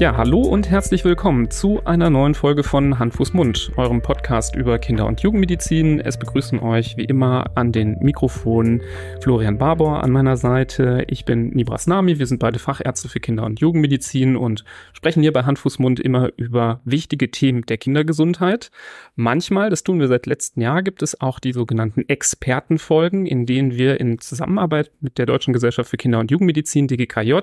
Ja, hallo und herzlich willkommen zu einer neuen Folge von Hand, Fuß, Mund, eurem Podcast über Kinder- und Jugendmedizin. Es begrüßen euch wie immer an den Mikrofonen Florian Barbour an meiner Seite. Ich bin Nibras Nami, wir sind beide Fachärzte für Kinder- und Jugendmedizin und sprechen hier bei Hand, Fuß, Mund immer über wichtige Themen der Kindergesundheit. Manchmal, das tun wir seit letztem Jahr, gibt es auch die sogenannten Expertenfolgen, in denen wir in Zusammenarbeit mit der Deutschen Gesellschaft für Kinder- und Jugendmedizin, DGKJ,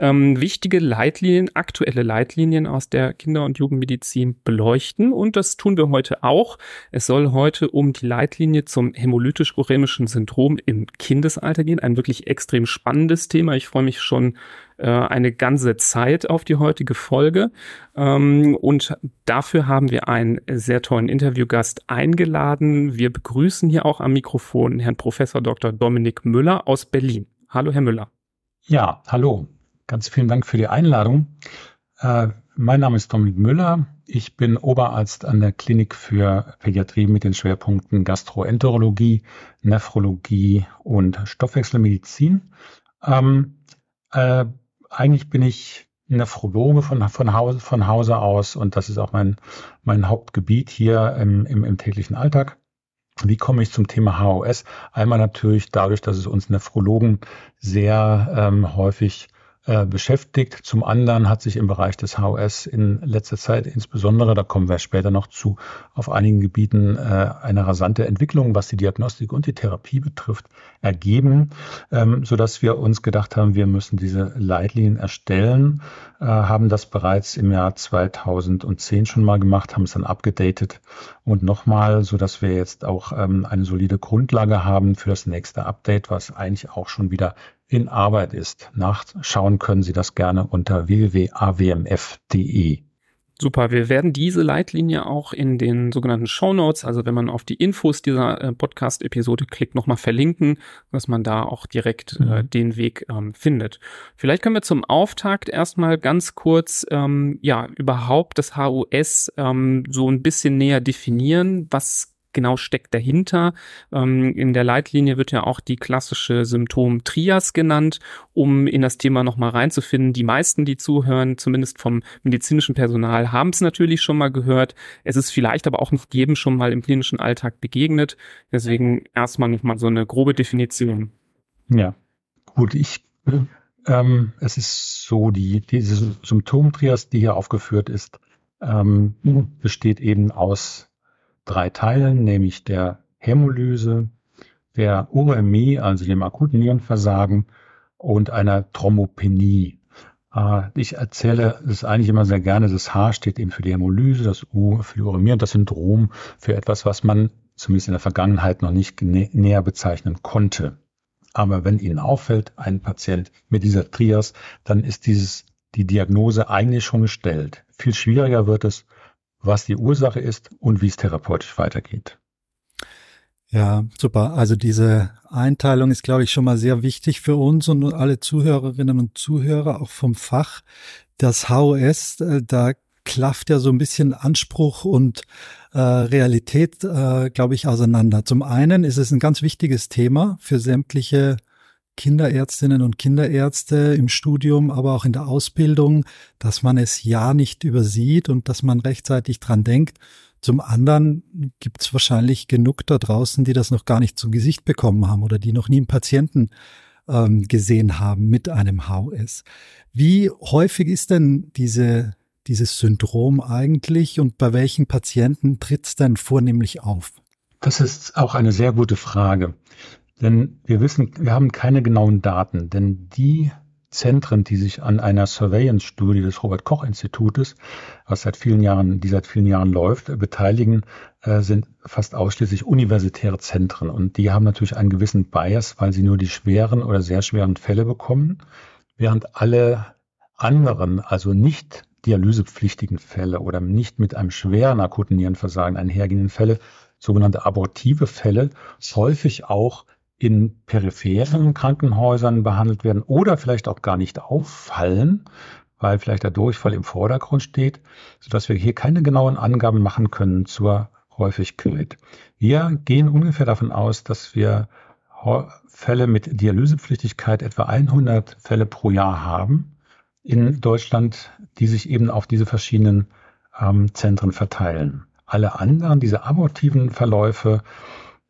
ähm, wichtige Leitlinien aktuell aktuelle Leitlinien aus der Kinder- und Jugendmedizin beleuchten. Und das tun wir heute auch. Es soll heute um die Leitlinie zum hämolytisch-uremischen Syndrom im Kindesalter gehen. Ein wirklich extrem spannendes Thema. Ich freue mich schon äh, eine ganze Zeit auf die heutige Folge. Ähm, und dafür haben wir einen sehr tollen Interviewgast eingeladen. Wir begrüßen hier auch am Mikrofon Herrn Professor Dr. Dominik Müller aus Berlin. Hallo, Herr Müller. Ja, hallo. Ganz vielen Dank für die Einladung. Äh, mein Name ist Dominik Müller. Ich bin Oberarzt an der Klinik für Pädiatrie mit den Schwerpunkten Gastroenterologie, Nephrologie und Stoffwechselmedizin. Ähm, äh, eigentlich bin ich Nephrologe von, von, Hause, von Hause aus und das ist auch mein, mein Hauptgebiet hier im, im, im täglichen Alltag. Wie komme ich zum Thema HOS? Einmal natürlich dadurch, dass es uns Nephrologen sehr ähm, häufig äh, beschäftigt. Zum anderen hat sich im Bereich des HOS in letzter Zeit insbesondere, da kommen wir später noch zu, auf einigen Gebieten äh, eine rasante Entwicklung, was die Diagnostik und die Therapie betrifft, ergeben, ähm, so dass wir uns gedacht haben, wir müssen diese Leitlinien erstellen, äh, haben das bereits im Jahr 2010 schon mal gemacht, haben es dann abgedatet und nochmal, so dass wir jetzt auch ähm, eine solide Grundlage haben für das nächste Update, was eigentlich auch schon wieder in Arbeit ist. Nachschauen können Sie das gerne unter www.awmf.de. Super, wir werden diese Leitlinie auch in den sogenannten Show Notes, also wenn man auf die Infos dieser äh, Podcast-Episode klickt, nochmal verlinken, dass man da auch direkt äh, mhm. den Weg ähm, findet. Vielleicht können wir zum Auftakt erstmal ganz kurz ähm, ja überhaupt das HUS ähm, so ein bisschen näher definieren. Was genau steckt dahinter. Ähm, in der Leitlinie wird ja auch die klassische Symptom-Trias genannt, um in das Thema nochmal reinzufinden. Die meisten, die zuhören, zumindest vom medizinischen Personal, haben es natürlich schon mal gehört. Es ist vielleicht aber auch nicht jedem schon mal im klinischen Alltag begegnet. Deswegen erstmal nochmal so eine grobe Definition. Ja, gut, ich ähm, es ist so, die, diese Symptomtrias, die hier aufgeführt ist, ähm, besteht eben aus drei Teilen, nämlich der Hämolyse, der Uremie, also dem akuten Nierenversagen und einer Thrombopenie. Äh, ich erzähle es eigentlich immer sehr gerne. Das H steht eben für die Hämolyse, das U für die Uremie und das Syndrom für etwas, was man zumindest in der Vergangenheit noch nicht näher bezeichnen konnte. Aber wenn Ihnen auffällt, ein Patient mit dieser Trias, dann ist dieses, die Diagnose eigentlich schon gestellt. Viel schwieriger wird es, was die Ursache ist und wie es therapeutisch weitergeht. Ja, super. Also diese Einteilung ist, glaube ich, schon mal sehr wichtig für uns und alle Zuhörerinnen und Zuhörer, auch vom Fach. Das HOS, äh, da klafft ja so ein bisschen Anspruch und äh, Realität, äh, glaube ich, auseinander. Zum einen ist es ein ganz wichtiges Thema für sämtliche Kinderärztinnen und Kinderärzte im Studium, aber auch in der Ausbildung, dass man es ja nicht übersieht und dass man rechtzeitig dran denkt. Zum anderen gibt es wahrscheinlich genug da draußen, die das noch gar nicht zu Gesicht bekommen haben oder die noch nie einen Patienten ähm, gesehen haben mit einem HS. Wie häufig ist denn diese, dieses Syndrom eigentlich und bei welchen Patienten tritt es denn vornehmlich auf? Das ist auch eine sehr gute Frage. Denn wir wissen, wir haben keine genauen Daten, denn die Zentren, die sich an einer Surveillance-Studie des Robert-Koch-Institutes, was seit vielen Jahren, die seit vielen Jahren läuft, beteiligen, äh, sind fast ausschließlich universitäre Zentren. Und die haben natürlich einen gewissen Bias, weil sie nur die schweren oder sehr schweren Fälle bekommen, während alle anderen, also nicht dialysepflichtigen Fälle oder nicht mit einem schweren akuten Nierenversagen einhergehenden Fälle, sogenannte abortive Fälle, häufig auch in peripheren Krankenhäusern behandelt werden oder vielleicht auch gar nicht auffallen, weil vielleicht der Durchfall im Vordergrund steht, sodass wir hier keine genauen Angaben machen können zur Häufigkeit. Wir gehen ungefähr davon aus, dass wir Fälle mit Dialysepflichtigkeit etwa 100 Fälle pro Jahr haben in Deutschland, die sich eben auf diese verschiedenen ähm, Zentren verteilen. Alle anderen, diese abortiven Verläufe,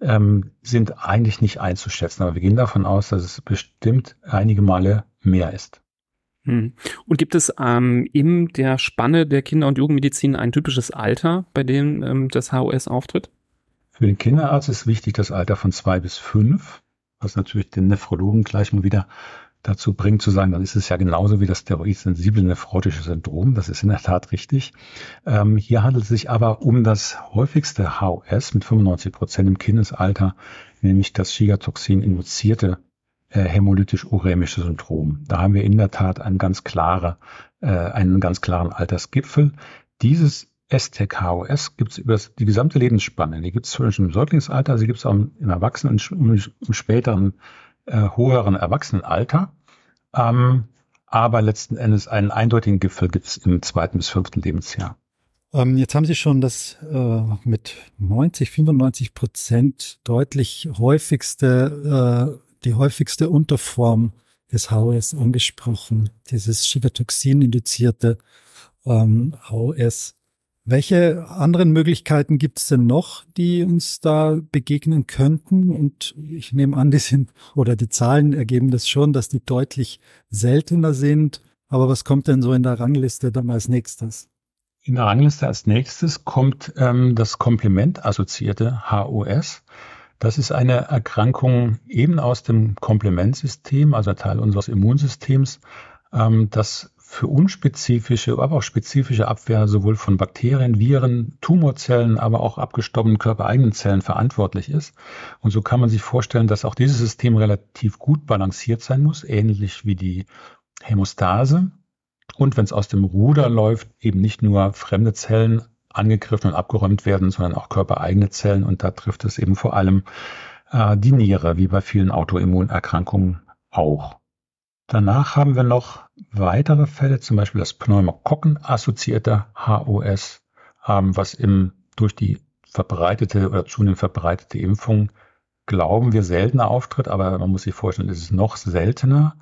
ähm, sind eigentlich nicht einzuschätzen, aber wir gehen davon aus, dass es bestimmt einige Male mehr ist. Hm. Und gibt es ähm, in der Spanne der Kinder- und Jugendmedizin ein typisches Alter, bei dem ähm, das HOS auftritt? Für den Kinderarzt ist wichtig das Alter von zwei bis fünf, was natürlich den Nephrologen gleich mal wieder dazu bringt zu sagen, dann ist es ja genauso wie das steroidsensible nephrotische Syndrom. Das ist in der Tat richtig. Ähm, hier handelt es sich aber um das häufigste HOS mit 95 Prozent im Kindesalter, nämlich das Schigatoxin induzierte äh, hämolytisch-urämische Syndrom. Da haben wir in der Tat einen ganz klare, äh, einen ganz klaren Altersgipfel. Dieses STK-OS gibt es über die gesamte Lebensspanne. Die gibt es schon im Säuglingsalter, sie gibt es auch im Erwachsenen und im späteren äh, höheren Erwachsenenalter. Ähm, aber letzten Endes einen eindeutigen Gipfel gibt es im zweiten bis fünften Lebensjahr. Ähm, jetzt haben Sie schon das äh, mit 90, 95 Prozent deutlich häufigste, äh, die häufigste Unterform des HOS angesprochen, dieses Chivatoxin-induzierte ähm, HOS. Welche anderen Möglichkeiten gibt es denn noch, die uns da begegnen könnten? Und ich nehme an, die sind, oder die Zahlen ergeben das schon, dass die deutlich seltener sind. Aber was kommt denn so in der Rangliste dann als nächstes? In der Rangliste als nächstes kommt ähm, das komplementassoziierte HOS. Das ist eine Erkrankung eben aus dem Komplementsystem, also Teil unseres Immunsystems, ähm, das für unspezifische, aber auch spezifische Abwehr sowohl von Bakterien, Viren, Tumorzellen, aber auch abgestorbenen körpereigenen Zellen verantwortlich ist. Und so kann man sich vorstellen, dass auch dieses System relativ gut balanciert sein muss, ähnlich wie die Hämostase. Und wenn es aus dem Ruder läuft, eben nicht nur fremde Zellen angegriffen und abgeräumt werden, sondern auch körpereigene Zellen. Und da trifft es eben vor allem äh, die Niere, wie bei vielen Autoimmunerkrankungen auch. Danach haben wir noch weitere Fälle, zum Beispiel das Pneumokokken-assoziierte HOS, ähm, was im, durch die verbreitete oder zunehmend verbreitete Impfung glauben wir seltener auftritt, aber man muss sich vorstellen, es ist noch seltener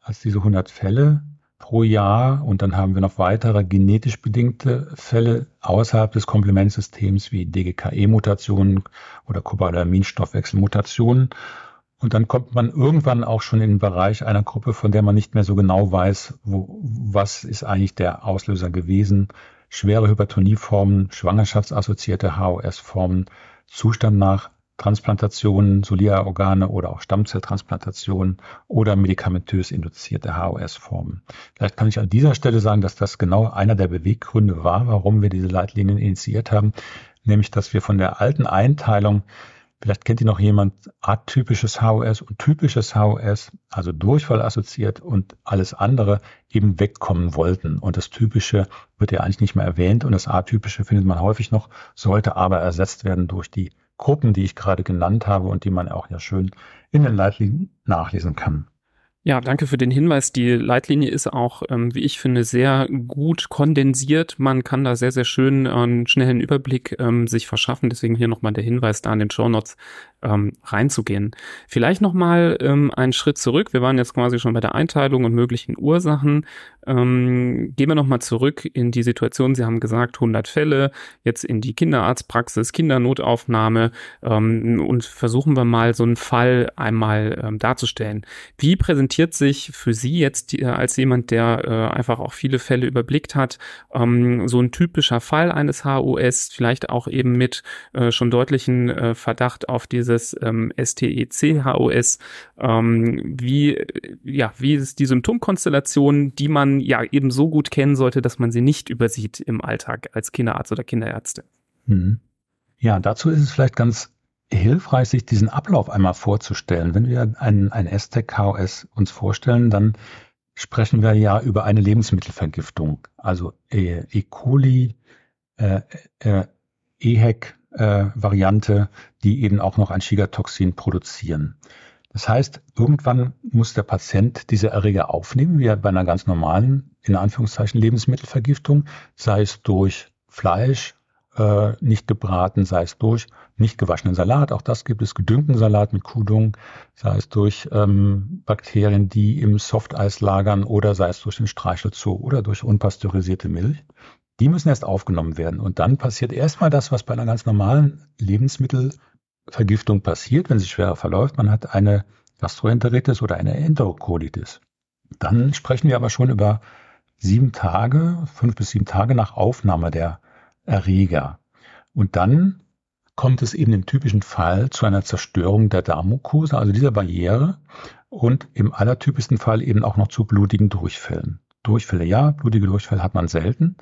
als diese 100 Fälle pro Jahr. Und dann haben wir noch weitere genetisch bedingte Fälle außerhalb des Komplementsystems wie DGKE-Mutationen oder Cobalaminstoffwechselmutationen. Und dann kommt man irgendwann auch schon in den Bereich einer Gruppe, von der man nicht mehr so genau weiß, wo, was ist eigentlich der Auslöser gewesen. Schwere Hypertonieformen, schwangerschaftsassoziierte HOS-Formen, Zustand nach Transplantationen, Soliarorgane oder auch Stammzelltransplantationen oder medikamentös induzierte HOS-Formen. Vielleicht kann ich an dieser Stelle sagen, dass das genau einer der Beweggründe war, warum wir diese Leitlinien initiiert haben, nämlich dass wir von der alten Einteilung Vielleicht kennt ihr noch jemand atypisches HOS und typisches HOS, also Durchfall assoziiert und alles andere eben wegkommen wollten. Und das Typische wird ja eigentlich nicht mehr erwähnt und das Atypische findet man häufig noch, sollte aber ersetzt werden durch die Gruppen, die ich gerade genannt habe und die man auch ja schön in den Leitlinien nachlesen kann. Ja, danke für den Hinweis. Die Leitlinie ist auch, ähm, wie ich finde, sehr gut kondensiert. Man kann da sehr, sehr schön einen schnellen Überblick ähm, sich verschaffen. Deswegen hier nochmal der Hinweis da in den Show Notes ähm, reinzugehen. Vielleicht nochmal ähm, einen Schritt zurück. Wir waren jetzt quasi schon bei der Einteilung und möglichen Ursachen. Ähm, gehen wir nochmal zurück in die Situation. Sie haben gesagt, 100 Fälle, jetzt in die Kinderarztpraxis, Kindernotaufnahme ähm, und versuchen wir mal so einen Fall einmal ähm, darzustellen. Wie präsentiert sich für Sie jetzt äh, als jemand, der äh, einfach auch viele Fälle überblickt hat, ähm, so ein typischer Fall eines HOS, vielleicht auch eben mit äh, schon deutlichen äh, Verdacht auf dieses ähm, STEC-HOS. Ähm, wie, ja, wie ist die Symptomkonstellation, die man ja eben so gut kennen sollte, dass man sie nicht übersieht im Alltag als Kinderarzt oder Kinderärzte? Mhm. Ja, dazu ist es vielleicht ganz hilfreich, sich diesen Ablauf einmal vorzustellen. Wenn wir ein, ein STEC-KOS uns vorstellen, dann sprechen wir ja über eine Lebensmittelvergiftung, also E. e. coli, äh, äh, EHEC-Variante, die eben auch noch ein Schigatoxin produzieren. Das heißt, irgendwann muss der Patient diese Erreger aufnehmen, wie bei einer ganz normalen, in Anführungszeichen, Lebensmittelvergiftung, sei es durch Fleisch, äh, nicht gebraten, sei es durch nicht gewaschenen Salat, auch das gibt es, gedüngten Salat mit Kudung, sei es durch ähm, Bakterien, die im Softeis lagern oder sei es durch den Streichelzoo oder durch unpasteurisierte Milch. Die müssen erst aufgenommen werden und dann passiert erstmal das, was bei einer ganz normalen Lebensmittel Vergiftung passiert, wenn sie schwerer verläuft. Man hat eine Gastroenteritis oder eine Enterokolitis. Dann sprechen wir aber schon über sieben Tage, fünf bis sieben Tage nach Aufnahme der Erreger. Und dann kommt es eben im typischen Fall zu einer Zerstörung der Darmmukosa, also dieser Barriere, und im allertypischsten Fall eben auch noch zu blutigen Durchfällen. Durchfälle ja, blutige Durchfälle hat man selten.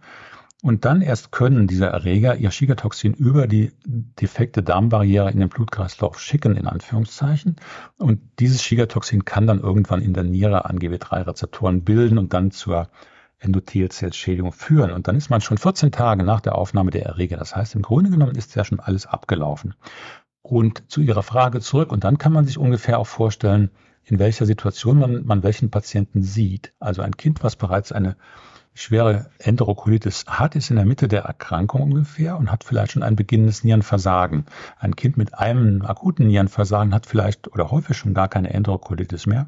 Und dann erst können diese Erreger ihr Schigatoxin über die defekte Darmbarriere in den Blutkreislauf schicken, in Anführungszeichen. Und dieses Schigatoxin kann dann irgendwann in der Niere ANGW3-Rezeptoren bilden und dann zur Endothelzellschädigung führen. Und dann ist man schon 14 Tage nach der Aufnahme der Erreger. Das heißt, im Grunde genommen ist ja schon alles abgelaufen. Und zu Ihrer Frage zurück. Und dann kann man sich ungefähr auch vorstellen, in welcher Situation man, man welchen Patienten sieht. Also ein Kind, was bereits eine schwere Enterokolitis hat, ist in der Mitte der Erkrankung ungefähr und hat vielleicht schon ein beginnendes Nierenversagen. Ein Kind mit einem akuten Nierenversagen hat vielleicht oder häufig schon gar keine Enterokolitis mehr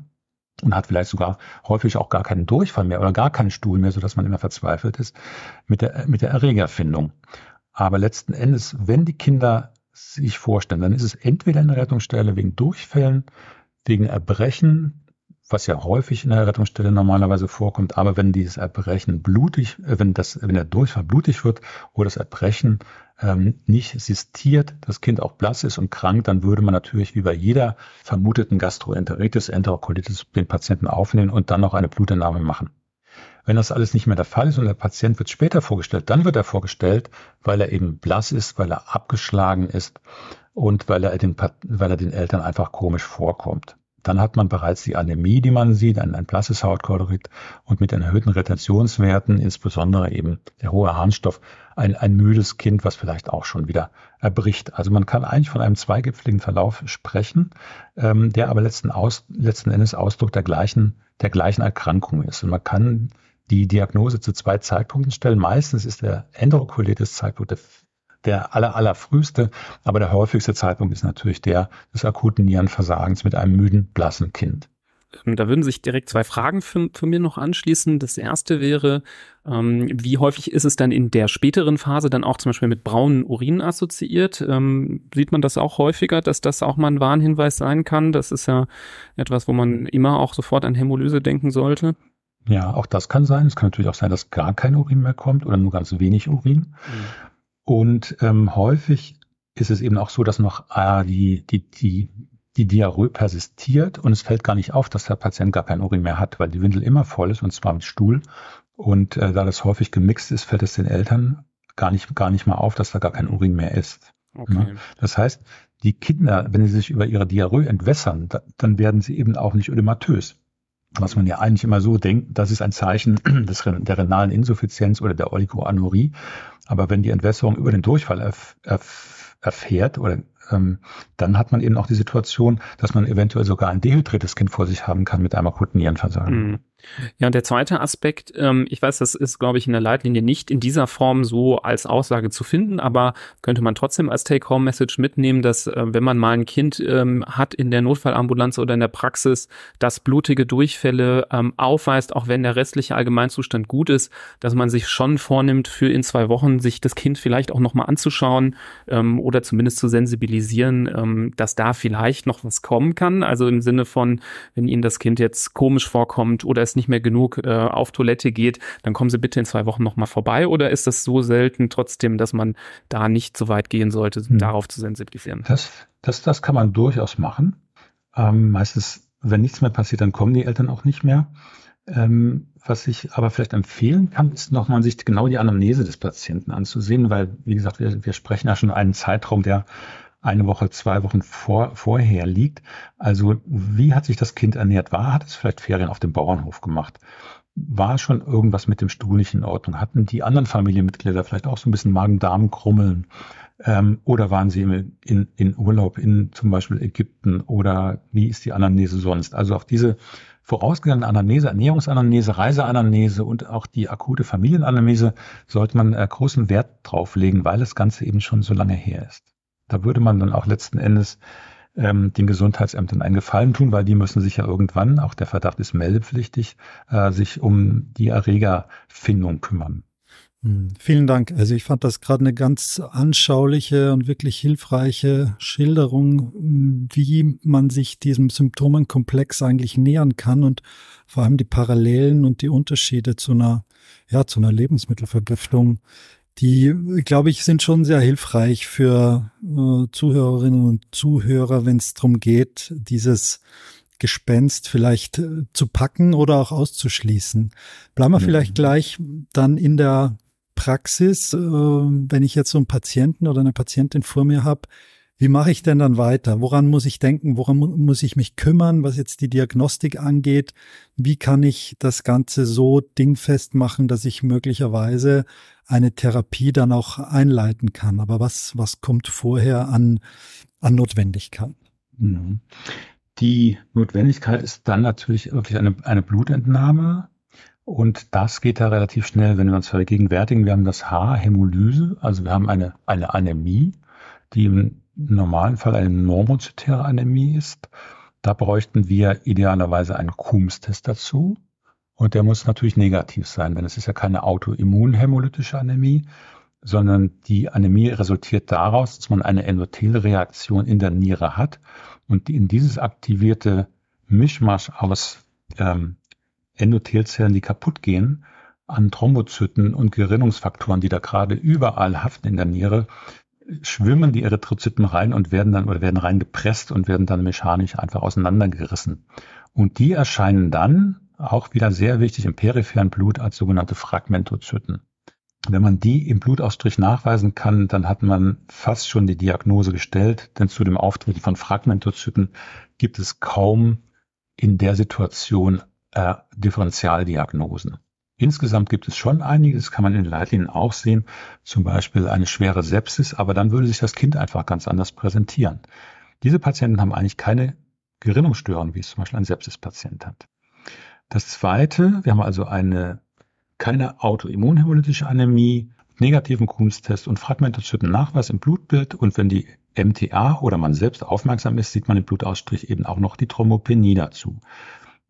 und hat vielleicht sogar häufig auch gar keinen Durchfall mehr oder gar keinen Stuhl mehr, sodass man immer verzweifelt ist mit der, mit der Erregerfindung. Aber letzten Endes, wenn die Kinder sich vorstellen, dann ist es entweder in der Rettungsstelle wegen Durchfällen, wegen Erbrechen, was ja häufig in der Rettungsstelle normalerweise vorkommt. Aber wenn dieses Erbrechen blutig, äh, wenn das, wenn der Durchfall blutig wird oder das Erbrechen ähm, nicht sistiert, das Kind auch blass ist und krank, dann würde man natürlich bei jeder vermuteten Gastroenteritis, Enterokolitis den Patienten aufnehmen und dann noch eine Blutentnahme machen. Wenn das alles nicht mehr der Fall ist und der Patient wird später vorgestellt, dann wird er vorgestellt, weil er eben blass ist, weil er abgeschlagen ist und weil er den, weil er den Eltern einfach komisch vorkommt. Dann hat man bereits die Anämie, die man sieht, ein, ein blasses Hautkolorit und mit erhöhten Retentionswerten, insbesondere eben der hohe Harnstoff, ein, ein müdes Kind, was vielleicht auch schon wieder erbricht. Also man kann eigentlich von einem zweigipfeligen Verlauf sprechen, ähm, der aber letzten, Aus, letzten Endes Ausdruck der gleichen, der gleichen Erkrankung ist. Und man kann die Diagnose zu zwei Zeitpunkten stellen. Meistens ist der Enterokolitis-Zeitpunkt der der aller, allerfrühste, aber der häufigste Zeitpunkt ist natürlich der des akuten Nierenversagens mit einem müden, blassen Kind. Ähm, da würden sich direkt zwei Fragen für, für mir noch anschließen. Das erste wäre, ähm, wie häufig ist es dann in der späteren Phase dann auch zum Beispiel mit braunen Urin assoziiert? Ähm, sieht man das auch häufiger, dass das auch mal ein Warnhinweis sein kann? Das ist ja etwas, wo man immer auch sofort an Hämolyse denken sollte. Ja, auch das kann sein. Es kann natürlich auch sein, dass gar kein Urin mehr kommt oder nur ganz wenig Urin. Mhm. Und ähm, häufig ist es eben auch so, dass noch äh, die, die, die, die Diarrhoe persistiert und es fällt gar nicht auf, dass der Patient gar kein Urin mehr hat, weil die Windel immer voll ist und zwar mit Stuhl. Und äh, da das häufig gemixt ist, fällt es den Eltern gar nicht, gar nicht mal auf, dass da gar kein Urin mehr ist. Okay. Ne? Das heißt, die Kinder, wenn sie sich über ihre Diarrhoe entwässern, da, dann werden sie eben auch nicht ödematös was man ja eigentlich immer so denkt, das ist ein Zeichen des, der renalen Insuffizienz oder der Oligoanurie. Aber wenn die Entwässerung über den Durchfall erf, erf, erfährt oder ähm, dann hat man eben auch die Situation, dass man eventuell sogar ein dehydriertes Kind vor sich haben kann mit einem akuten Nierenversagen. Mhm. Ja, und der zweite Aspekt, ähm, ich weiß, das ist, glaube ich, in der Leitlinie nicht in dieser Form so als Aussage zu finden, aber könnte man trotzdem als Take-Home-Message mitnehmen, dass äh, wenn man mal ein Kind ähm, hat in der Notfallambulanz oder in der Praxis, das blutige Durchfälle ähm, aufweist, auch wenn der restliche Allgemeinzustand gut ist, dass man sich schon vornimmt, für in zwei Wochen sich das Kind vielleicht auch nochmal anzuschauen ähm, oder zumindest zu sensibilisieren, ähm, dass da vielleicht noch was kommen kann. Also im Sinne von, wenn Ihnen das Kind jetzt komisch vorkommt oder es nicht mehr genug äh, auf Toilette geht, dann kommen Sie bitte in zwei Wochen nochmal vorbei? Oder ist das so selten trotzdem, dass man da nicht so weit gehen sollte, hm. darauf zu sensibilisieren? Das, das, das kann man durchaus machen. Ähm, meistens, wenn nichts mehr passiert, dann kommen die Eltern auch nicht mehr. Ähm, was ich aber vielleicht empfehlen kann, ist nochmal sich genau die Anamnese des Patienten anzusehen, weil, wie gesagt, wir, wir sprechen ja schon einen Zeitraum, der eine Woche, zwei Wochen vor, vorher liegt. Also wie hat sich das Kind ernährt? War, hat es vielleicht Ferien auf dem Bauernhof gemacht? war schon irgendwas mit dem Stuhl nicht in Ordnung? Hatten die anderen Familienmitglieder vielleicht auch so ein bisschen Magen-Darm-Krummeln? Ähm, oder waren sie in, in, Urlaub in zum Beispiel Ägypten? Oder wie ist die Anamnese sonst? Also auf diese vorausgegangene Anamnese, Ernährungsanamnese, Reiseanamnese und auch die akute Familienanamnese sollte man äh, großen Wert drauflegen, weil das Ganze eben schon so lange her ist. Da würde man dann auch letzten Endes ähm, den Gesundheitsämtern einen Gefallen tun, weil die müssen sich ja irgendwann, auch der Verdacht ist meldepflichtig, äh, sich um die Erregerfindung kümmern. Hm, vielen Dank. Also ich fand das gerade eine ganz anschauliche und wirklich hilfreiche Schilderung, wie man sich diesem Symptomenkomplex eigentlich nähern kann und vor allem die Parallelen und die Unterschiede zu einer, ja, zu einer Lebensmittelvergiftung die, glaube ich, sind schon sehr hilfreich für äh, Zuhörerinnen und Zuhörer, wenn es darum geht, dieses Gespenst vielleicht äh, zu packen oder auch auszuschließen. Bleiben wir mhm. vielleicht gleich dann in der Praxis, äh, wenn ich jetzt so einen Patienten oder eine Patientin vor mir habe, wie mache ich denn dann weiter? Woran muss ich denken? Woran muss ich mich kümmern, was jetzt die Diagnostik angeht? Wie kann ich das Ganze so dingfest machen, dass ich möglicherweise eine Therapie dann auch einleiten kann? Aber was, was kommt vorher an, an Notwendigkeit? Mhm. Die Notwendigkeit ist dann natürlich wirklich eine, eine Blutentnahme. Und das geht da relativ schnell, wenn wir uns vergegenwärtigen. Wir haben das Haar, Hämolyse, also wir haben eine, eine Anämie, die im normalen Fall eine normozytäre Anämie ist. Da bräuchten wir idealerweise einen Coombs-Test dazu. Und der muss natürlich negativ sein, denn es ist ja keine autoimmunhämolytische Anämie, sondern die Anämie resultiert daraus, dass man eine Endothelreaktion in der Niere hat und in dieses aktivierte Mischmasch aus ähm, Endothelzellen, die kaputt gehen, an Thrombozyten und Gerinnungsfaktoren, die da gerade überall haften in der Niere, schwimmen die Erythrozyten rein und werden dann oder werden reingepresst und werden dann mechanisch einfach auseinandergerissen. Und die erscheinen dann auch wieder sehr wichtig im peripheren Blut als sogenannte Fragmentozyten. Wenn man die im Blutausstrich nachweisen kann, dann hat man fast schon die Diagnose gestellt, denn zu dem Auftreten von Fragmentozyten gibt es kaum in der Situation äh, Differentialdiagnosen. Insgesamt gibt es schon einige, das kann man in den Leitlinien auch sehen, zum Beispiel eine schwere Sepsis, aber dann würde sich das Kind einfach ganz anders präsentieren. Diese Patienten haben eigentlich keine Gerinnungsstörungen, wie es zum Beispiel ein Sepsispatient hat. Das zweite, wir haben also eine, keine autoimmunhämolytische Anämie, negativen Kuhns-Test und Fragmentozyten-Nachweis im Blutbild und wenn die MTA oder man selbst aufmerksam ist, sieht man im Blutausstrich eben auch noch die Thrombopenie dazu.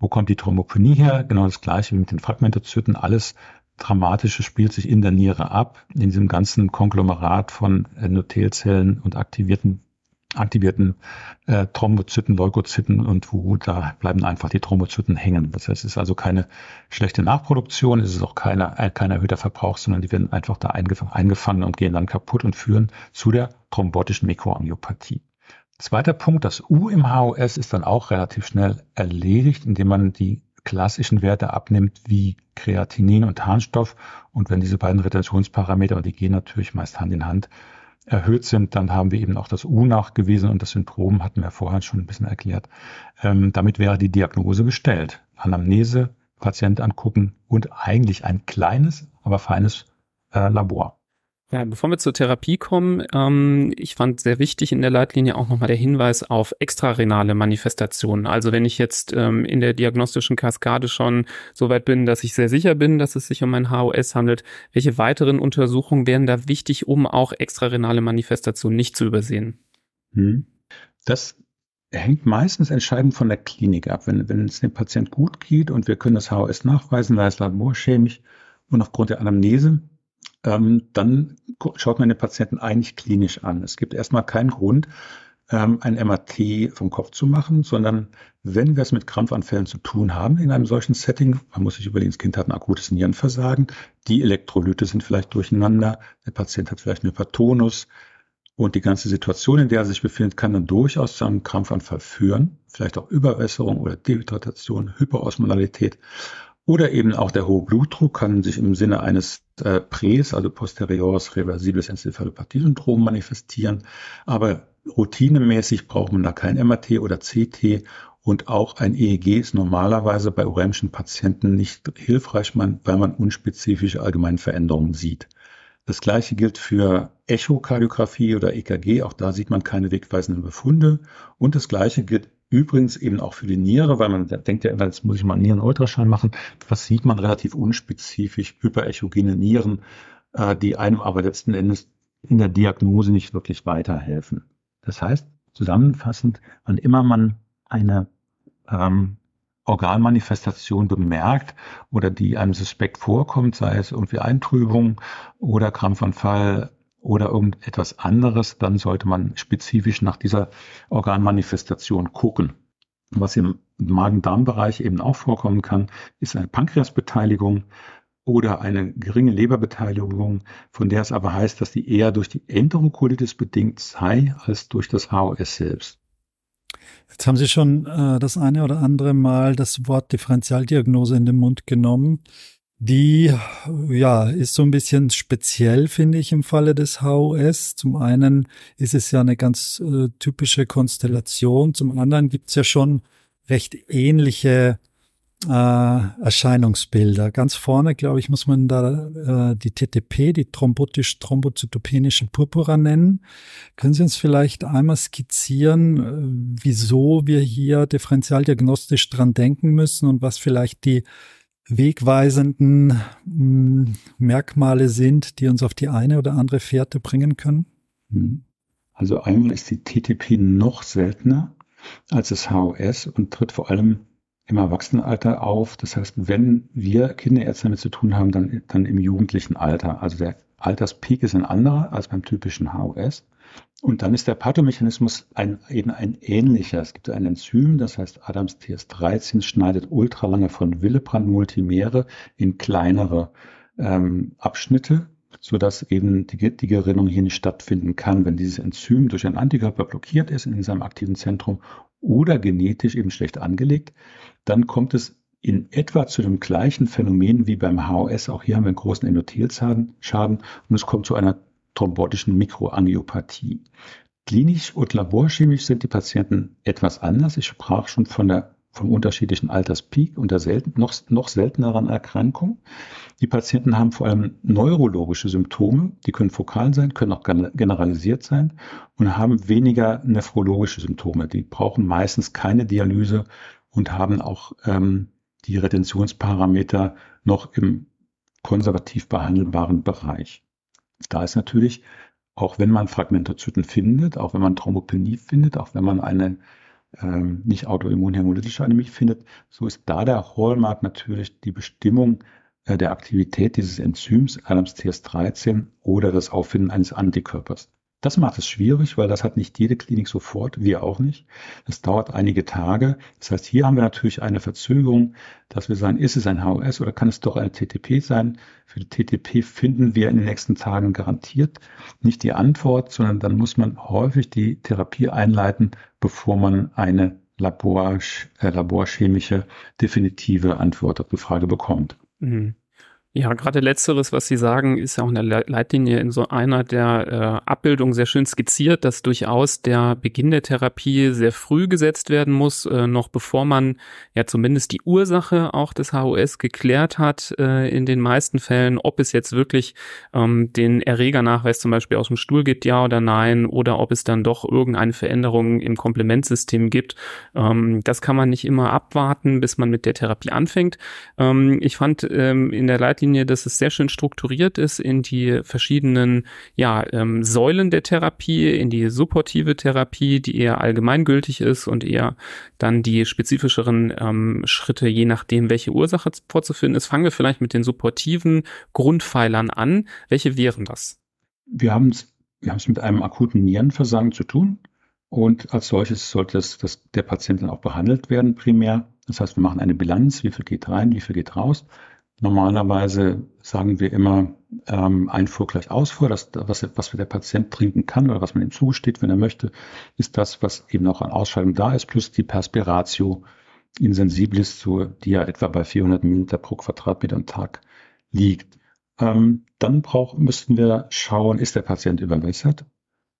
Wo kommt die Thrombopenie her? Genau das gleiche wie mit den Fragmentozyten. Alles Dramatische spielt sich in der Niere ab, in diesem ganzen Konglomerat von Endothelzellen und aktivierten aktivierten äh, Thrombozyten, Leukozyten und wo da bleiben einfach die Thrombozyten hängen. Das heißt, es ist also keine schlechte Nachproduktion, es ist auch keine, äh, kein erhöhter Verbrauch, sondern die werden einfach da eingefangen, eingefangen und gehen dann kaputt und führen zu der thrombotischen Mikroangiopathie. Zweiter Punkt, das U im HOS ist dann auch relativ schnell erledigt, indem man die klassischen Werte abnimmt wie Kreatinin und Harnstoff. Und wenn diese beiden Retentionsparameter, und die gehen natürlich meist Hand in Hand, erhöht sind, dann haben wir eben auch das U nachgewiesen und das Syndrom hatten wir vorher schon ein bisschen erklärt. Ähm, damit wäre die Diagnose gestellt. Anamnese, Patient angucken und eigentlich ein kleines, aber feines äh, Labor. Ja, bevor wir zur Therapie kommen, ähm, ich fand sehr wichtig in der Leitlinie auch nochmal der Hinweis auf extrarenale Manifestationen. Also wenn ich jetzt ähm, in der diagnostischen Kaskade schon so weit bin, dass ich sehr sicher bin, dass es sich um ein HOS handelt, welche weiteren Untersuchungen wären da wichtig, um auch extrarenale Manifestationen nicht zu übersehen? Hm. Das hängt meistens entscheidend von der Klinik ab. Wenn, wenn es dem Patient gut geht und wir können das HOS nachweisen, da ist laborchemisch und aufgrund der Anamnese ähm, dann schaut man den Patienten eigentlich klinisch an. Es gibt erstmal keinen Grund, ähm, ein MRT vom Kopf zu machen, sondern wenn wir es mit Krampfanfällen zu tun haben in einem solchen Setting, man muss sich überlegen, das Kind hat ein akutes Nierenversagen, die Elektrolyte sind vielleicht durcheinander, der Patient hat vielleicht einen Hypertonus und die ganze Situation, in der er sich befindet, kann dann durchaus zu einem Krampfanfall führen, vielleicht auch Überwässerung oder Dehydratation, Hyperosmolalität. Oder eben auch der hohe Blutdruck kann sich im Sinne eines äh, PREs, also posteriores reversibles Enzephalopathie-Syndrom manifestieren. Aber routinemäßig braucht man da kein MRT oder CT, Und auch ein EEG ist normalerweise bei urämischen Patienten nicht hilfreich, weil man unspezifische allgemeine Veränderungen sieht. Das gleiche gilt für Echokardiographie oder EKG. Auch da sieht man keine wegweisenden Befunde. Und das gleiche gilt übrigens eben auch für die Niere, weil man denkt ja immer, jetzt muss ich mal einen Nierenultraschall machen. Was sieht man relativ unspezifisch? Hyperechogene Nieren, äh, die einem aber letzten Endes in der Diagnose nicht wirklich weiterhelfen. Das heißt, zusammenfassend, wann immer man eine ähm, Organmanifestation bemerkt oder die einem suspekt vorkommt, sei es irgendwie Eintrübung oder Krampfanfall oder irgendetwas anderes, dann sollte man spezifisch nach dieser Organmanifestation gucken. Was im Magen-Darm-Bereich eben auch vorkommen kann, ist eine Pankreasbeteiligung oder eine geringe Leberbeteiligung, von der es aber heißt, dass die eher durch die Enterokolitis bedingt sei als durch das HOS selbst. Jetzt haben Sie schon äh, das eine oder andere Mal das Wort Differentialdiagnose in den Mund genommen. Die ja ist so ein bisschen speziell, finde ich, im Falle des HOS. Zum einen ist es ja eine ganz äh, typische Konstellation, zum anderen gibt es ja schon recht ähnliche äh, Erscheinungsbilder. Ganz vorne, glaube ich, muss man da äh, die TTP, die thrombotisch-thrombozytopenische Purpura nennen. Können Sie uns vielleicht einmal skizzieren, äh, wieso wir hier differentialdiagnostisch dran denken müssen und was vielleicht die wegweisenden hm, Merkmale sind, die uns auf die eine oder andere Fährte bringen können? Hm. Also einmal ist die TTP noch seltener als das HOS und tritt vor allem im Erwachsenenalter auf. Das heißt, wenn wir Kinderärzte damit zu tun haben, dann, dann im jugendlichen Alter. Also der Alterspeak ist ein anderer als beim typischen HOS. Und dann ist der Pathomechanismus ein, eben ein ähnlicher. Es gibt ein Enzym, das heißt Adams TS13, schneidet ultralange von Willebrand Multimere in kleinere ähm, Abschnitte, sodass eben die, die Gerinnung hier nicht stattfinden kann, wenn dieses Enzym durch einen Antikörper blockiert ist in seinem aktiven Zentrum oder genetisch eben schlecht angelegt, dann kommt es in etwa zu dem gleichen Phänomen wie beim HOS. Auch hier haben wir einen großen Endothelschaden und es kommt zu einer thrombotischen Mikroangiopathie. Klinisch und laborchemisch sind die Patienten etwas anders. Ich sprach schon von der vom unterschiedlichen Alterspeak und der selten, noch, noch selteneren Erkrankung. Die Patienten haben vor allem neurologische Symptome, die können fokal sein, können auch generalisiert sein und haben weniger nephrologische Symptome. Die brauchen meistens keine Dialyse und haben auch ähm, die Retentionsparameter noch im konservativ behandelbaren Bereich. Da ist natürlich, auch wenn man Fragmentozyten findet, auch wenn man Thrombopenie findet, auch wenn man eine ähm, nicht autoimmunhämolytische Anämie findet, so ist da der Hallmark natürlich die Bestimmung äh, der Aktivität dieses Enzyms, Adams TS13 oder das Auffinden eines Antikörpers. Das macht es schwierig, weil das hat nicht jede Klinik sofort, wir auch nicht. Das dauert einige Tage. Das heißt, hier haben wir natürlich eine Verzögerung, dass wir sagen, ist es ein HOS oder kann es doch eine TTP sein? Für die TTP finden wir in den nächsten Tagen garantiert nicht die Antwort, sondern dann muss man häufig die Therapie einleiten, bevor man eine Labor, äh, laborchemische definitive Antwort auf die Frage bekommt. Mhm. Ja, gerade letzteres, was Sie sagen, ist ja auch in der Leitlinie in so einer der äh, Abbildungen sehr schön skizziert, dass durchaus der Beginn der Therapie sehr früh gesetzt werden muss, äh, noch bevor man ja zumindest die Ursache auch des HOS geklärt hat, äh, in den meisten Fällen, ob es jetzt wirklich ähm, den Erregernachweis zum Beispiel aus dem Stuhl gibt, ja oder nein, oder ob es dann doch irgendeine Veränderung im Komplementsystem gibt. Ähm, das kann man nicht immer abwarten, bis man mit der Therapie anfängt. Ähm, ich fand ähm, in der Leitlinie Leitlinie, dass es sehr schön strukturiert ist in die verschiedenen ja, ähm, Säulen der Therapie, in die supportive Therapie, die eher allgemeingültig ist und eher dann die spezifischeren ähm, Schritte, je nachdem, welche Ursache vorzufinden ist. Fangen wir vielleicht mit den supportiven Grundpfeilern an. Welche wären das? Wir haben es wir mit einem akuten Nierenversagen zu tun. Und als solches sollte das, das, der Patient dann auch behandelt werden, primär. Das heißt, wir machen eine Bilanz, wie viel geht rein, wie viel geht raus. Normalerweise sagen wir immer ähm, Einfuhr gleich Ausfuhr. Das, was, was der Patient trinken kann oder was man ihm zugesteht, wenn er möchte, ist das, was eben auch an Ausscheidung da ist, plus die Perspiratio insensiblis, so, die ja etwa bei 400 Milliliter pro Quadratmeter am Tag liegt. Ähm, dann brauch, müssten wir schauen, ist der Patient überwässert?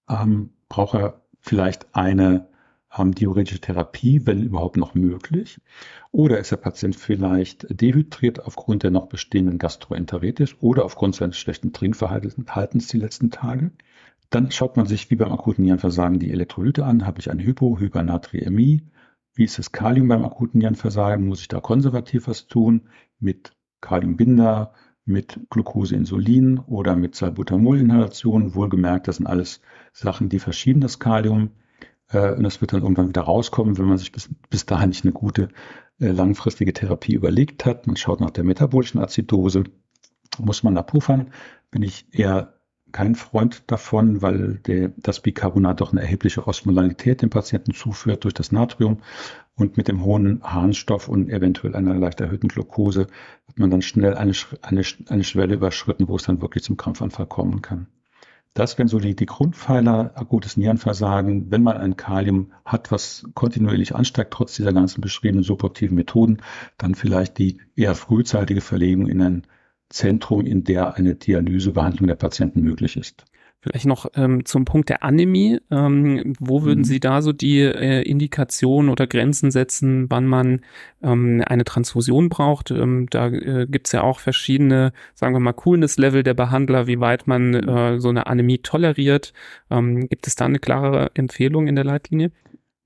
Ähm, braucht er vielleicht eine ähm, diuretische Therapie, wenn überhaupt noch möglich? Oder ist der Patient vielleicht dehydriert aufgrund der noch bestehenden Gastroenteritis oder aufgrund seines schlechten Trinkverhaltens die letzten Tage? Dann schaut man sich wie beim akuten Nierenversagen die Elektrolyte an. Habe ich eine Hypo, Hypernatriämie? Wie ist das Kalium beim akuten Nierenversagen? Muss ich da konservativ was tun mit Kaliumbinder, mit Glucose-Insulin oder mit Salbutamol-Inhalation? Wohlgemerkt, das sind alles Sachen, die verschieben das Kalium. Äh, und das wird dann irgendwann wieder rauskommen, wenn man sich bis, bis dahin nicht eine gute äh, langfristige Therapie überlegt hat. Man schaut nach der metabolischen Azidose. Muss man da puffern? Bin ich eher kein Freund davon, weil der, das Bicarbonat doch eine erhebliche Osmolarität dem Patienten zuführt durch das Natrium. Und mit dem hohen Harnstoff und eventuell einer leicht erhöhten Glucose hat man dann schnell eine, eine, eine Schwelle überschritten, wo es dann wirklich zum Krampfanfall kommen kann. Das wären so die, die Grundpfeiler akutes Nierenversagen. Wenn man ein Kalium hat, was kontinuierlich ansteigt, trotz dieser ganzen beschriebenen supportiven Methoden, dann vielleicht die eher frühzeitige Verlegung in ein Zentrum, in der eine Dialysebehandlung der Patienten möglich ist. Vielleicht noch ähm, zum Punkt der Anämie. Ähm, wo würden mhm. Sie da so die äh, Indikationen oder Grenzen setzen, wann man ähm, eine Transfusion braucht? Ähm, da äh, gibt es ja auch verschiedene, sagen wir mal, Coolness-Level der Behandler, wie weit man äh, so eine Anämie toleriert. Ähm, gibt es da eine klare Empfehlung in der Leitlinie?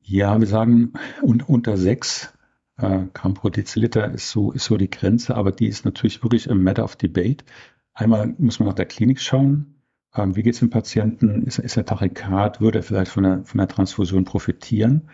Ja, wir sagen un unter sechs äh, Gramm pro Deziliter ist so, ist so die Grenze, aber die ist natürlich wirklich ein Matter of Debate. Einmal muss man nach der Klinik schauen. Ähm, wie geht es dem Patienten? Ist, ist er Tachykard? Würde er vielleicht von der, von der Transfusion profitieren?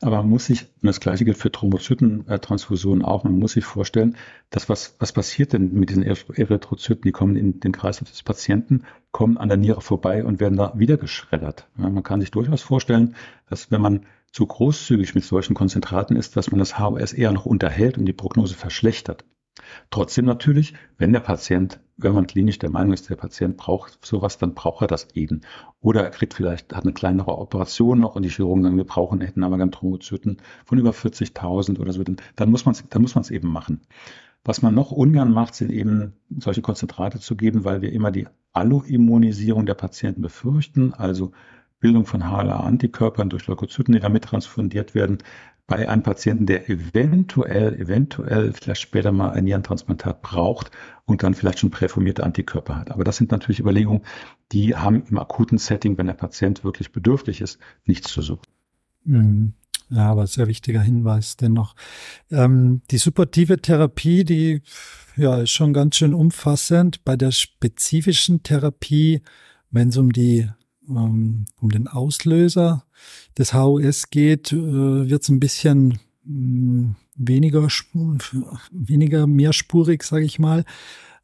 Aber man muss sich, und das gleiche gilt für Thrombozytentransfusionen auch, man muss sich vorstellen, dass was, was passiert denn mit diesen Erythrozyten? Die kommen in den Kreislauf des Patienten, kommen an der Niere vorbei und werden da wieder geschreddert. Ja, man kann sich durchaus vorstellen, dass wenn man zu großzügig mit solchen Konzentraten ist, dass man das HOS eher noch unterhält und die Prognose verschlechtert. Trotzdem natürlich, wenn der Patient, wenn man klinisch der Meinung ist, der Patient braucht sowas, dann braucht er das eben. Oder er kriegt vielleicht, hat eine kleinere Operation noch und die Chirurgen sagen, wir brauchen, hätten Thrombozyten von über 40.000 oder so, dann muss man es, dann muss man es eben machen. Was man noch ungern macht, sind eben solche Konzentrate zu geben, weil wir immer die Alloimmunisierung der Patienten befürchten, also Bildung von HLA-Antikörpern durch Leukozyten, die damit transfundiert werden, bei einem Patienten, der eventuell, eventuell vielleicht später mal ein Nierentransplantat braucht und dann vielleicht schon präformierte Antikörper hat. Aber das sind natürlich Überlegungen, die haben im akuten Setting, wenn der Patient wirklich bedürftig ist, nichts zu suchen. Mhm. Ja, aber sehr wichtiger Hinweis dennoch. Ähm, die supportive Therapie, die ja, ist schon ganz schön umfassend. Bei der spezifischen Therapie, wenn es um die um den Auslöser des HOS geht, äh, wird es ein bisschen mm, weniger, weniger mehrspurig, sage ich mal.